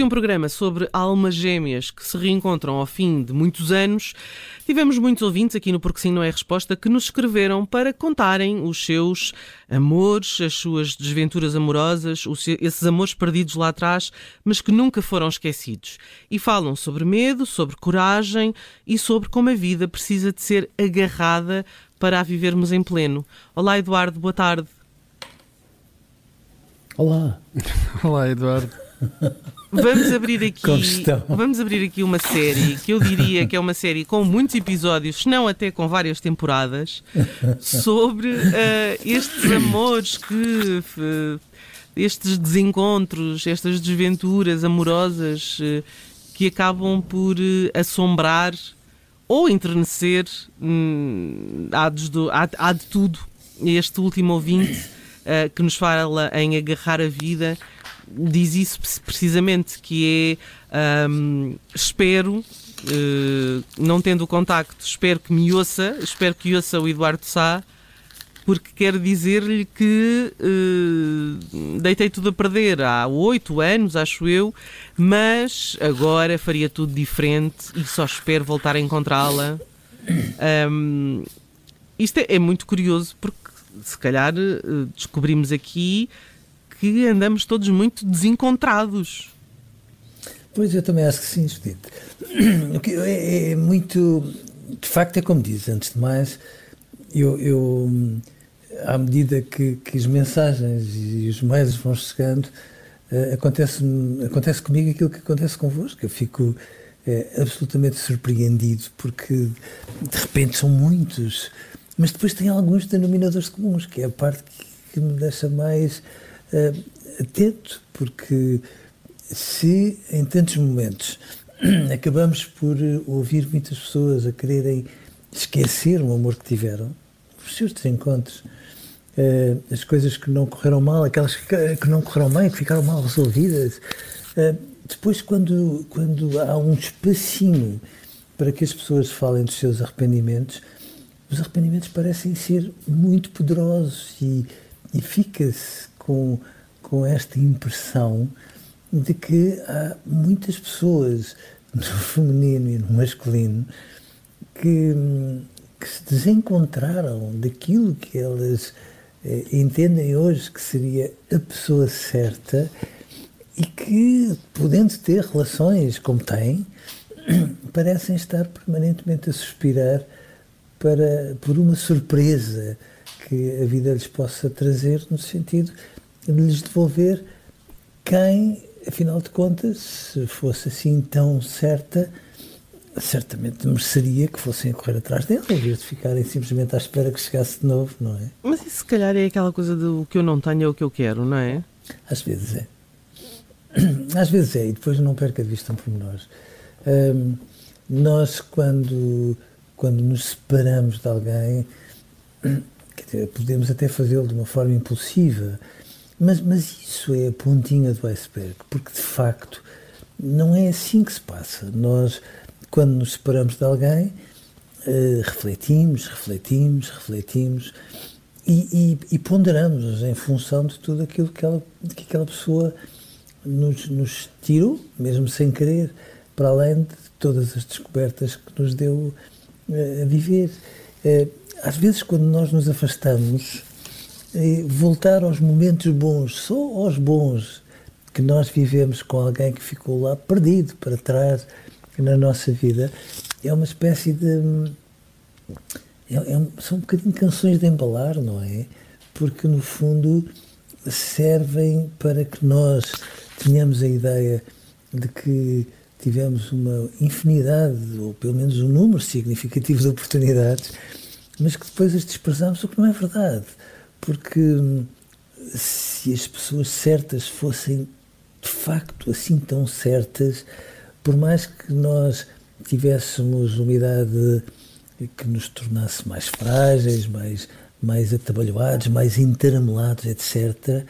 de um programa sobre almas gêmeas que se reencontram ao fim de muitos anos, tivemos muitos ouvintes aqui no Porque Sim Não é Resposta que nos escreveram para contarem os seus amores, as suas desventuras amorosas, esses amores perdidos lá atrás, mas que nunca foram esquecidos. E falam sobre medo, sobre coragem e sobre como a vida precisa de ser agarrada para a vivermos em pleno. Olá, Eduardo, boa tarde. Olá. Olá, Eduardo. Vamos abrir aqui, vamos abrir aqui uma série que eu diria que é uma série com muitos episódios, se não até com várias temporadas, sobre uh, estes amores que uh, estes desencontros, estas desventuras amorosas uh, que acabam por assombrar ou enternecer hum, há, de, há, há de tudo. Este último ouvinte que nos fala em agarrar a vida diz isso precisamente, que é um, espero, uh, não tendo o contacto, espero que me ouça, espero que ouça o Eduardo Sá, porque quero dizer-lhe que uh, deitei tudo a perder há oito anos, acho eu, mas agora faria tudo diferente e só espero voltar a encontrá-la. Um, isto é, é, muito curioso porque se calhar uh, descobrimos aqui que andamos todos muito desencontrados. Pois eu também acho que sim, Judite. É, é, muito. De facto, é como diz, antes de mais, eu, eu à medida que, que, as mensagens e os mails vão chegando, uh, acontece, acontece comigo aquilo que acontece convosco. Eu fico uh, absolutamente surpreendido porque de repente são muitos, mas depois tem alguns denominadores comuns, que é a parte que, que me deixa mais uh, atento, porque se em tantos momentos acabamos por ouvir muitas pessoas a quererem esquecer o amor que tiveram, os seus desencontros, uh, as coisas que não correram mal, aquelas que, que não correram bem, que ficaram mal resolvidas, uh, depois quando, quando há um espacinho para que as pessoas falem dos seus arrependimentos, os arrependimentos parecem ser muito poderosos e, e fica-se com, com esta impressão de que há muitas pessoas no feminino e no masculino que, que se desencontraram daquilo que elas eh, entendem hoje que seria a pessoa certa e que, podendo ter relações como têm, parecem estar permanentemente a suspirar para, por uma surpresa que a vida lhes possa trazer, no sentido de lhes devolver quem, afinal de contas, se fosse assim tão certa, certamente mereceria que fossem correr atrás dele, em vez de ficarem simplesmente à espera que chegasse de novo, não é? Mas isso se calhar é aquela coisa do que eu não tenho é o que eu quero, não é? Às vezes é. Às vezes é, e depois não perca de vista um pormenor. Um, nós, quando, quando nos separamos de alguém, podemos até fazê-lo de uma forma impulsiva, mas, mas isso é a pontinha do iceberg, porque de facto não é assim que se passa. Nós, quando nos separamos de alguém, uh, refletimos, refletimos, refletimos e, e, e, ponderamos em função de tudo aquilo que, ela, que aquela pessoa nos, nos tirou, mesmo sem querer, para além de todas as descobertas que nos deu uh, a viver. Uh, às vezes, quando nós nos afastamos, voltar aos momentos bons, só aos bons que nós vivemos com alguém que ficou lá perdido para trás na nossa vida, é uma espécie de. é, é, são um bocadinho canções de embalar, não é? Porque no fundo servem para que nós tenhamos a ideia de que tivemos uma infinidade, ou pelo menos um número significativo de oportunidades, mas que depois as desprezamos, o que não é verdade. Porque hum, se as pessoas certas fossem de facto assim tão certas, por mais que nós tivéssemos uma idade que nos tornasse mais frágeis, mais, mais atabalhoados, mais enteramelados, etc.,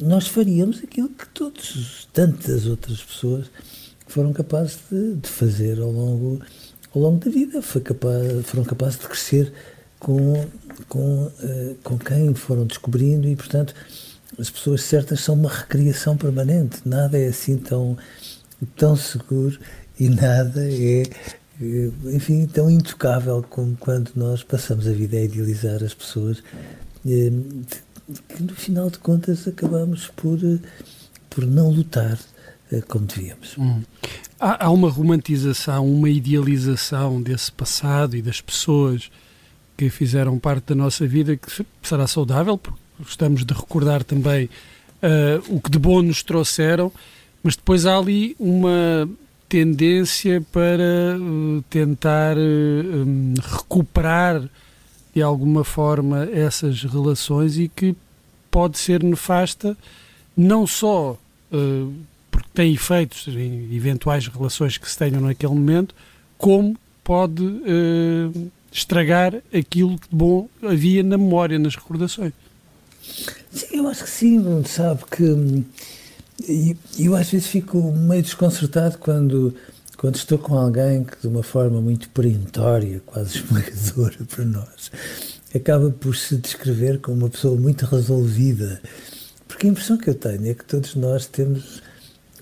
nós faríamos aquilo que todos, tantas outras pessoas foram capazes de, de fazer ao longo, ao longo da vida. Capaz, foram capazes de crescer com, com, uh, com quem foram descobrindo e, portanto, as pessoas certas são uma recriação permanente. Nada é assim tão, tão seguro e nada é enfim, tão intocável como quando nós passamos a vida a idealizar as pessoas, eh, que no final de contas acabamos por, eh, por não lutar eh, como devíamos. Hum. Há, há, uma romantização, uma idealização desse passado e das pessoas que fizeram parte da nossa vida que será saudável, porque gostamos de recordar também uh, o que de bom nos trouxeram, mas depois há ali uma tendência para uh, tentar uh, um, recuperar de alguma forma essas relações e que pode ser nefasta não só porque tem efeitos em eventuais relações que se tenham naquele momento, como pode estragar aquilo que de bom havia na memória, nas recordações. Sim, eu acho que sim, sabe que hum, e eu às vezes fico meio desconcertado quando, quando estou com alguém que, de uma forma muito perentória, quase esmagadora para nós, acaba por se descrever como uma pessoa muito resolvida. Porque a impressão que eu tenho é que todos nós temos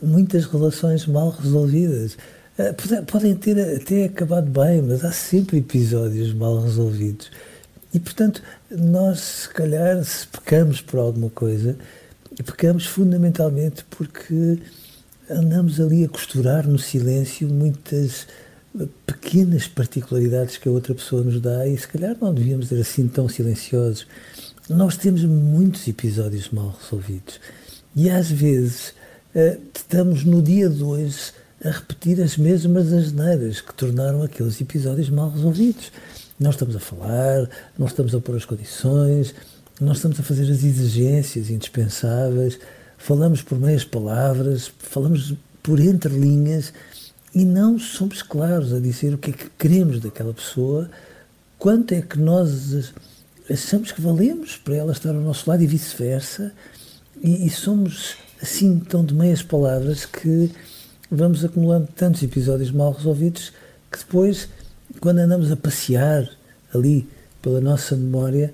muitas relações mal resolvidas. Eh, podem ter até acabado bem, mas há sempre episódios mal resolvidos. E, portanto, nós, se calhar, se pecamos por alguma coisa, pecamos fundamentalmente porque andamos ali a costurar no silêncio muitas pequenas particularidades que a outra pessoa nos dá e se calhar não devíamos ser assim tão silenciosos. Nós temos muitos episódios mal resolvidos e às vezes eh, estamos no dia de hoje a repetir as mesmas asneiras que tornaram aqueles episódios mal resolvidos. Não estamos a falar, não estamos a pôr as condições, nós estamos a fazer as exigências indispensáveis, falamos por meias palavras, falamos por entre linhas e não somos claros a dizer o que é que queremos daquela pessoa, quanto é que nós achamos que valemos para ela estar ao nosso lado e vice-versa, e, e, somos assim tão de meias palavras que vamos acumulando tantos episódios mal resolvidos que depois, quando andamos a passear ali pela nossa memória,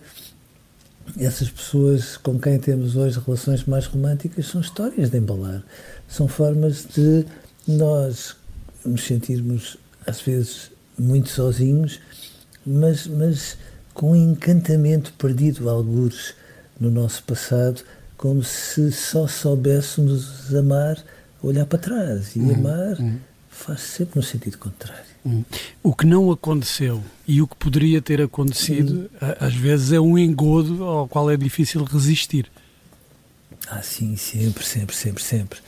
essas pessoas com quem temos hoje relações mais românticas são histórias de embalar. São formas de nós nos sentirmos, às vezes, muito sozinhos, mas, mas com um encantamento perdido, algures, no nosso passado, como se só soubéssemos amar, olhar para trás. E uhum, amar uhum. faz sempre no sentido contrário. Hum. O que não aconteceu e o que poderia ter acontecido, às vezes é um engodo ao qual é difícil resistir. Ah, sim, sempre, sempre, sempre, sempre.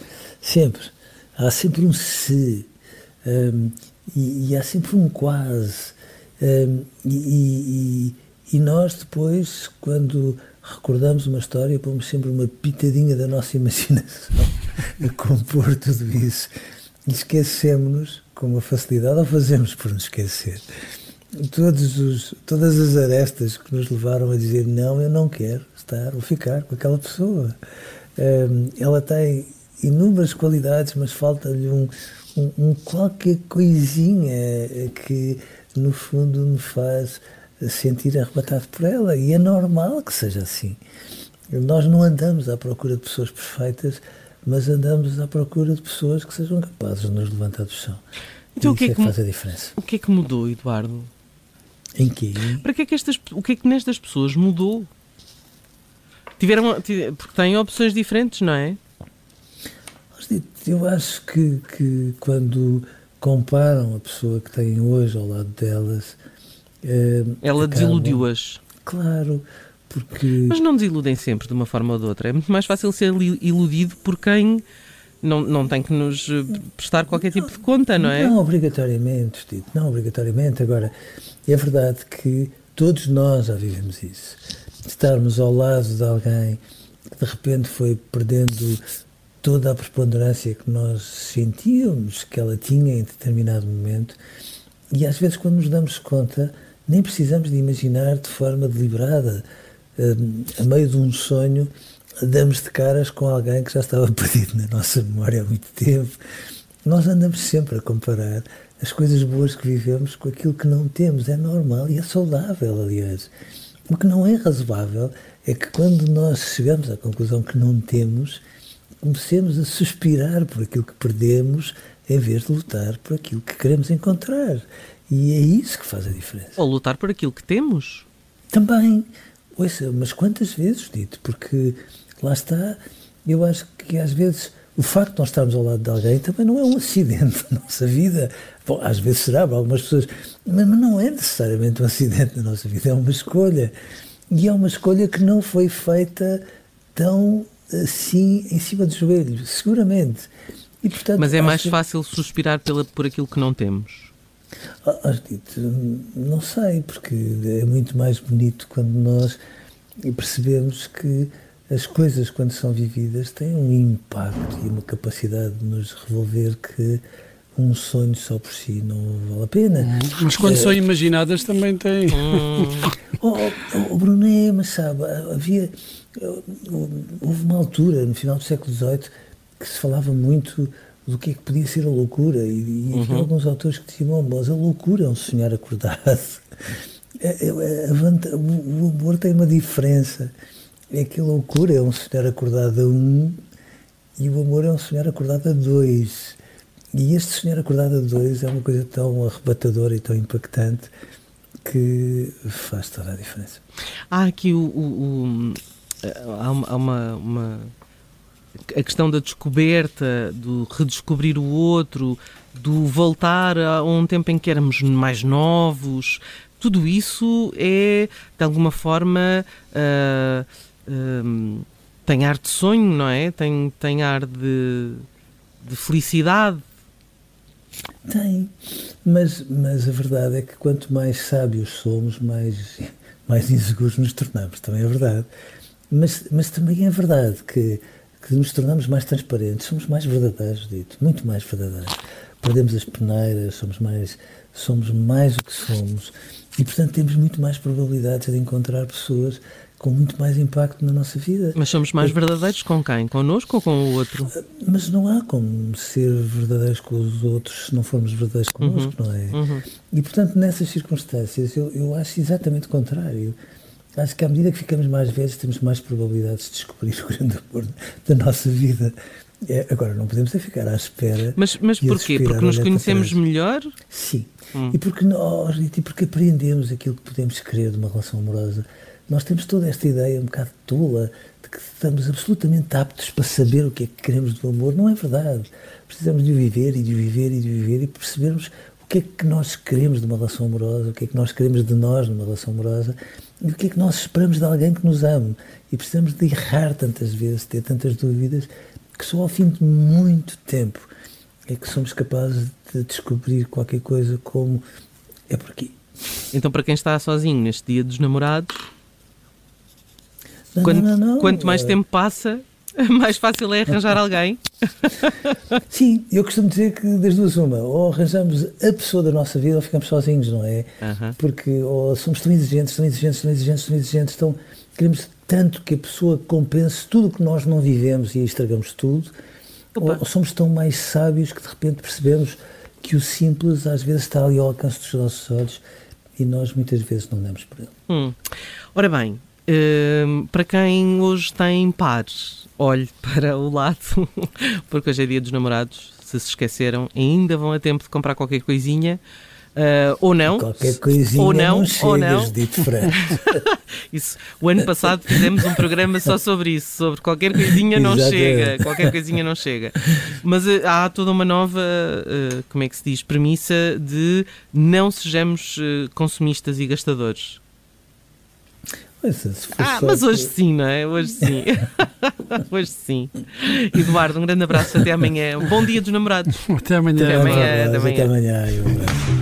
Sempre. Há sempre um se. Um, e, e, há sempre um quase. Um, e, e, e, nós depois, quando recordamos uma história, pomos sempre uma pitadinha da nossa imaginação a compor tudo isso. E esquecemos-nos com uma facilidade ou fazemos por nos esquecer. Todos os, todas as arestas que nos levaram a dizer não, eu não quero estar ou ficar com aquela pessoa. Um, ela tem inúmeras qualidades, mas falta-lhe um, um, um, qualquer coisinha que, no fundo, me faz sentir arrebatado por ela. E é normal que seja assim. Nós não andamos à procura de pessoas perfeitas, mas andamos à procura de pessoas que sejam capazes de nos levantar do chão. Então, o que é, é que, faz a diferença. O que é que mudou, Eduardo? Em quê? Para que é que estas, o que é que nestas pessoas mudou? Tiveram, porque têm opções diferentes, não é? Eu acho que, que quando comparam a pessoa que têm hoje ao lado delas, Uh, Ela desiludiu-as. Claro, porque. Mas não desiludem sempre de uma forma ou de outra. É muito mais fácil ser iludido por quem não, não tem que nos eh, prestar qualquer tipo de conta, não é? Não obrigatoriamente, Tito, não obrigatoriamente. Agora, é verdade que todos nós já vivemos isso. Estarmos ao lado de alguém que de repente foi perdendo toda a preponderância que nós sentíamos que ela tinha em determinado momento, e às vezes, quando nos damos conta, nem precisamos de imaginar de forma deliberada, eh, a meio de um sonho, damos de caras com alguém que já estava perdido na nossa memória há muito tempo. Nós andamos sempre a comparar as coisas boas que vivemos com aquilo que não temos. É normal e é saudável, aliás. O que não é razoável é que quando nós chegamos à conclusão que não temos, comecemos a suspirar por aquilo que perdemos em vez de lutar por aquilo que queremos encontrar. E é isso que faz a diferença. Ou lutar por aquilo que temos. Também. Ouça, mas quantas vezes, dito? Porque lá está, eu acho que às vezes o facto de nós estarmos ao lado de alguém também não é um acidente na nossa vida. Bom, às vezes será para algumas pessoas, mas não é necessariamente um acidente na nossa vida, é uma escolha. E é uma escolha que não foi feita tão assim em cima do joelho, seguramente. E, portanto, mas é mais fácil suspirar pela, por aquilo que não temos? Ah, dito, não sei, porque é muito mais bonito quando nós percebemos que as coisas, quando são vividas, têm um impacto e uma capacidade de nos revolver que um sonho só por si não vale a pena. Hum, mas quando é, são imaginadas também têm. Oh, oh, oh, Bruno, é, mas sabe, havia. Houve uma altura, no final do século XVIII, que se falava muito do que é que podia ser a loucura. E, e uhum. alguns autores que diziam, mas a loucura é um sonhar acordado. É, é, a, a, o amor tem uma diferença é que a loucura é um sonhar acordado a um e o amor é um sonhar acordado a dois. E este sonhar acordado a dois é uma coisa tão arrebatadora e tão impactante que faz toda a diferença. Há aqui o, o, o há uma, uma, a questão da descoberta, do redescobrir o outro, do voltar a um tempo em que éramos mais novos. Tudo isso é de alguma forma uh, Hum, tem ar de sonho, não é? Tem, tem ar de, de felicidade. Tem, mas, mas a verdade é que quanto mais sábios somos, mais, mais inseguros nos tornamos, também é verdade. Mas, mas também é verdade que, que nos tornamos mais transparentes, somos mais verdadeiros, dito, muito mais verdadeiros. Perdemos as peneiras, somos mais, somos mais o que somos e, portanto, temos muito mais probabilidades de encontrar pessoas com muito mais impacto na nossa vida. Mas somos mais verdadeiros com quem? Connosco ou com o outro? Mas não há como ser verdadeiros com os outros se não formos verdadeiros connosco, uhum. não é? Uhum. E, portanto, nessas circunstâncias, eu, eu acho exatamente o contrário. Acho que à medida que ficamos mais velhos, temos mais probabilidades de descobrir o grande amor da nossa vida. É, agora, não podemos é ficar à espera. Mas, mas porquê? Porque nos conhecemos melhor? Sim. Hum. E, porque nós, e porque aprendemos aquilo que podemos querer de uma relação amorosa nós temos toda esta ideia um bocado tola de que estamos absolutamente aptos para saber o que é que queremos do amor. Não é verdade. Precisamos de viver e de viver e de viver e percebermos o que é que nós queremos de uma relação amorosa, o que é que nós queremos de nós numa relação amorosa e o que é que nós esperamos de alguém que nos ame. E precisamos de errar tantas vezes, ter tantas dúvidas, que só ao fim de muito tempo é que somos capazes de descobrir qualquer coisa como é por aqui. Então, para quem está sozinho neste dia dos namorados, não, quanto, não, não, quanto mais tempo passa, mais fácil é arranjar alguém. Sim, eu costumo dizer que das duas uma, ou arranjamos a pessoa da nossa vida ou ficamos sozinhos, não é? Porque ou somos tão exigentes, tão exigentes, tão exigentes, tão exigentes, tão, queremos tanto que a pessoa compense tudo o que nós não vivemos e estragamos tudo, ou, ou somos tão mais sábios que de repente percebemos que o simples às vezes está ali ao alcance dos nossos olhos e nós muitas vezes não damos por ele. Hum. Ora bem, Uh, para quem hoje tem pares, olhe para o lado, porque hoje é dia dos namorados. Se se esqueceram, ainda vão a tempo de comprar qualquer coisinha, Uh, ou não. Qualquer coisinha ou não, não chegas, ou não. dito isso, o ano passado fizemos um programa só sobre isso, sobre qualquer coisinha não chega, qualquer coisinha não chega. Mas uh, há toda uma nova, uh, como é que se diz, premissa de não sejamos consumistas e gastadores. Ah, mas hoje sim, não é? Hoje sim. hoje sim. Eduardo, um grande abraço. Até amanhã. Um bom dia dos namorados. Até amanhã. Até amanhã. Até amanhã. Até amanhã.